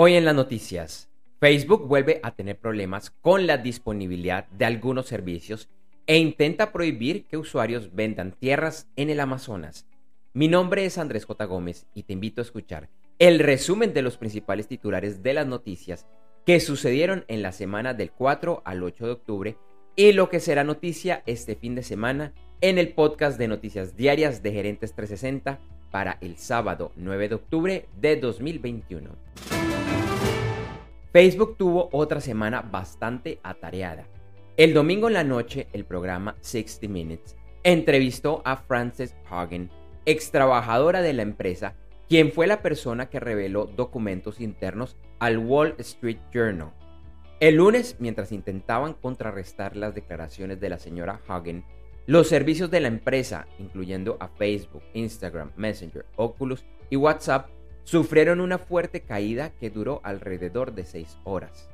Hoy en las noticias, Facebook vuelve a tener problemas con la disponibilidad de algunos servicios e intenta prohibir que usuarios vendan tierras en el Amazonas. Mi nombre es Andrés J. Gómez y te invito a escuchar el resumen de los principales titulares de las noticias que sucedieron en la semana del 4 al 8 de octubre y lo que será noticia este fin de semana en el podcast de noticias diarias de Gerentes 360 para el sábado 9 de octubre de 2021. Facebook tuvo otra semana bastante atareada. El domingo en la noche, el programa 60 Minutes entrevistó a Frances Hagen, ex trabajadora de la empresa, quien fue la persona que reveló documentos internos al Wall Street Journal. El lunes, mientras intentaban contrarrestar las declaraciones de la señora Hagen, los servicios de la empresa, incluyendo a Facebook, Instagram, Messenger, Oculus y WhatsApp, sufrieron una fuerte caída que duró alrededor de seis horas.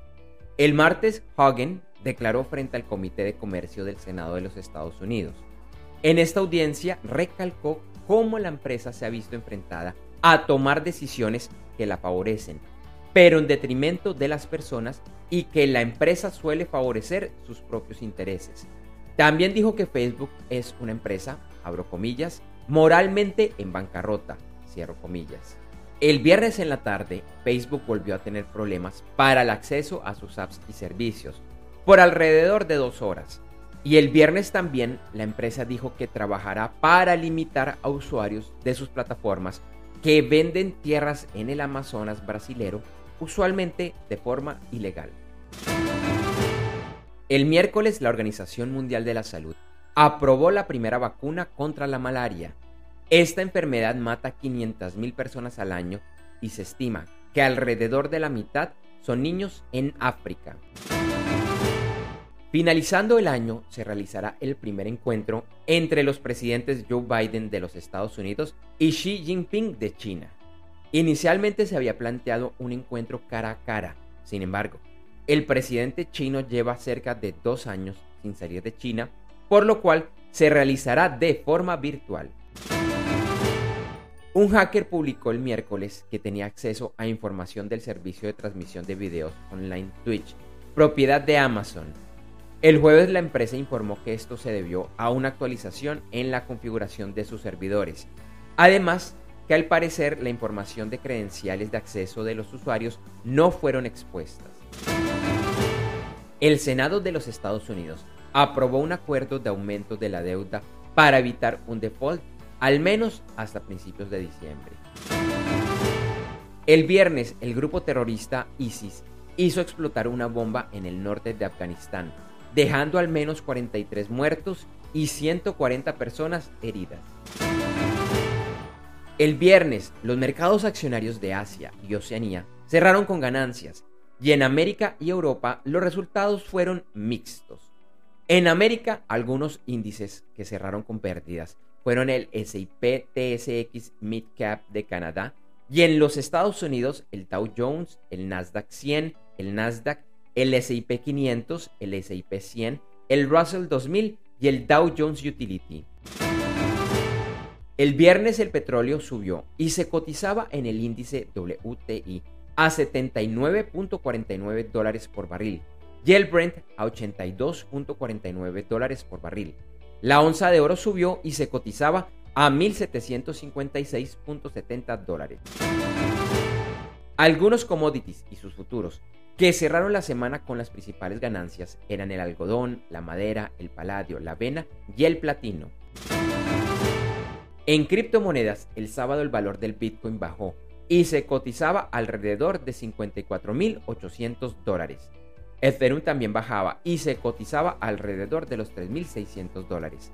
El martes, Hagen declaró frente al Comité de Comercio del Senado de los Estados Unidos. En esta audiencia recalcó cómo la empresa se ha visto enfrentada a tomar decisiones que la favorecen, pero en detrimento de las personas y que la empresa suele favorecer sus propios intereses. También dijo que Facebook es una empresa, abro comillas, moralmente en bancarrota, cierro comillas. El viernes en la tarde, Facebook volvió a tener problemas para el acceso a sus apps y servicios, por alrededor de dos horas. Y el viernes también la empresa dijo que trabajará para limitar a usuarios de sus plataformas que venden tierras en el Amazonas brasilero, usualmente de forma ilegal. El miércoles la Organización Mundial de la Salud aprobó la primera vacuna contra la malaria esta enfermedad mata a 500.000 personas al año y se estima que alrededor de la mitad son niños en África. Finalizando el año, se realizará el primer encuentro entre los presidentes Joe Biden de los Estados Unidos y Xi Jinping de China. Inicialmente se había planteado un encuentro cara a cara, sin embargo, el presidente chino lleva cerca de dos años sin salir de China, por lo cual se realizará de forma virtual. Un hacker publicó el miércoles que tenía acceso a información del servicio de transmisión de videos online Twitch, propiedad de Amazon. El jueves la empresa informó que esto se debió a una actualización en la configuración de sus servidores. Además, que al parecer la información de credenciales de acceso de los usuarios no fueron expuestas. El Senado de los Estados Unidos aprobó un acuerdo de aumento de la deuda para evitar un default al menos hasta principios de diciembre. El viernes, el grupo terrorista ISIS hizo explotar una bomba en el norte de Afganistán, dejando al menos 43 muertos y 140 personas heridas. El viernes, los mercados accionarios de Asia y Oceanía cerraron con ganancias y en América y Europa los resultados fueron mixtos. En América, algunos índices que cerraron con pérdidas fueron el S&P TSX Mid Cap de Canadá y en los Estados Unidos el Dow Jones, el Nasdaq 100, el Nasdaq, el S&P 500, el S&P 100, el Russell 2000 y el Dow Jones Utility. El viernes el petróleo subió y se cotizaba en el índice WTI a 79.49 dólares por barril y el Brent a 82.49 dólares por barril. La onza de oro subió y se cotizaba a 1.756.70 dólares. Algunos commodities y sus futuros que cerraron la semana con las principales ganancias eran el algodón, la madera, el paladio, la avena y el platino. En criptomonedas, el sábado el valor del Bitcoin bajó y se cotizaba alrededor de 54.800 dólares. Ethereum también bajaba y se cotizaba alrededor de los 3.600 dólares.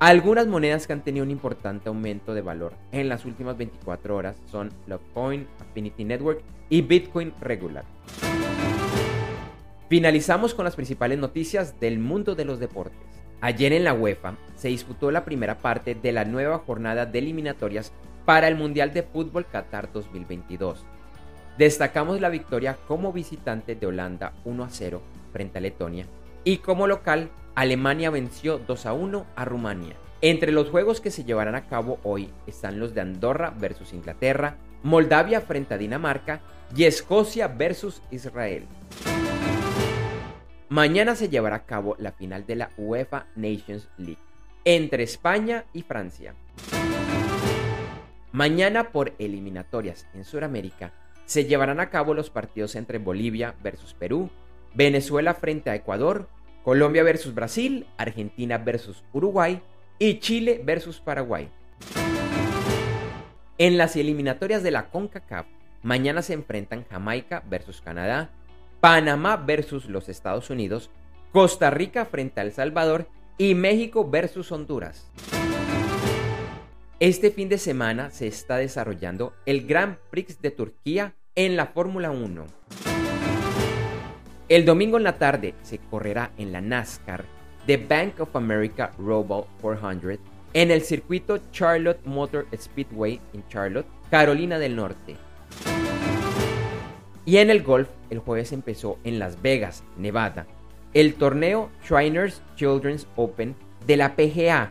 Algunas monedas que han tenido un importante aumento de valor en las últimas 24 horas son Lovecoin, Affinity Network y Bitcoin Regular. Finalizamos con las principales noticias del mundo de los deportes. Ayer en la UEFA se disputó la primera parte de la nueva jornada de eliminatorias para el Mundial de Fútbol Qatar 2022. Destacamos la victoria como visitante de Holanda 1 a 0 frente a Letonia y como local Alemania venció 2 a 1 a Rumania. Entre los juegos que se llevarán a cabo hoy están los de Andorra versus Inglaterra, Moldavia frente a Dinamarca y Escocia versus Israel. Mañana se llevará a cabo la final de la UEFA Nations League entre España y Francia. Mañana por eliminatorias en Sudamérica se llevarán a cabo los partidos entre Bolivia versus Perú, Venezuela frente a Ecuador, Colombia versus Brasil, Argentina versus Uruguay y Chile versus Paraguay. En las eliminatorias de la CONCACAF, mañana se enfrentan Jamaica versus Canadá, Panamá versus los Estados Unidos, Costa Rica frente a El Salvador y México versus Honduras. Este fin de semana se está desarrollando el Grand Prix de Turquía en la Fórmula 1. El domingo en la tarde se correrá en la NASCAR The Bank of America Robo 400 en el circuito Charlotte Motor Speedway en Charlotte, Carolina del Norte. Y en el golf, el jueves empezó en Las Vegas, Nevada, el torneo Shriners Children's Open de la PGA,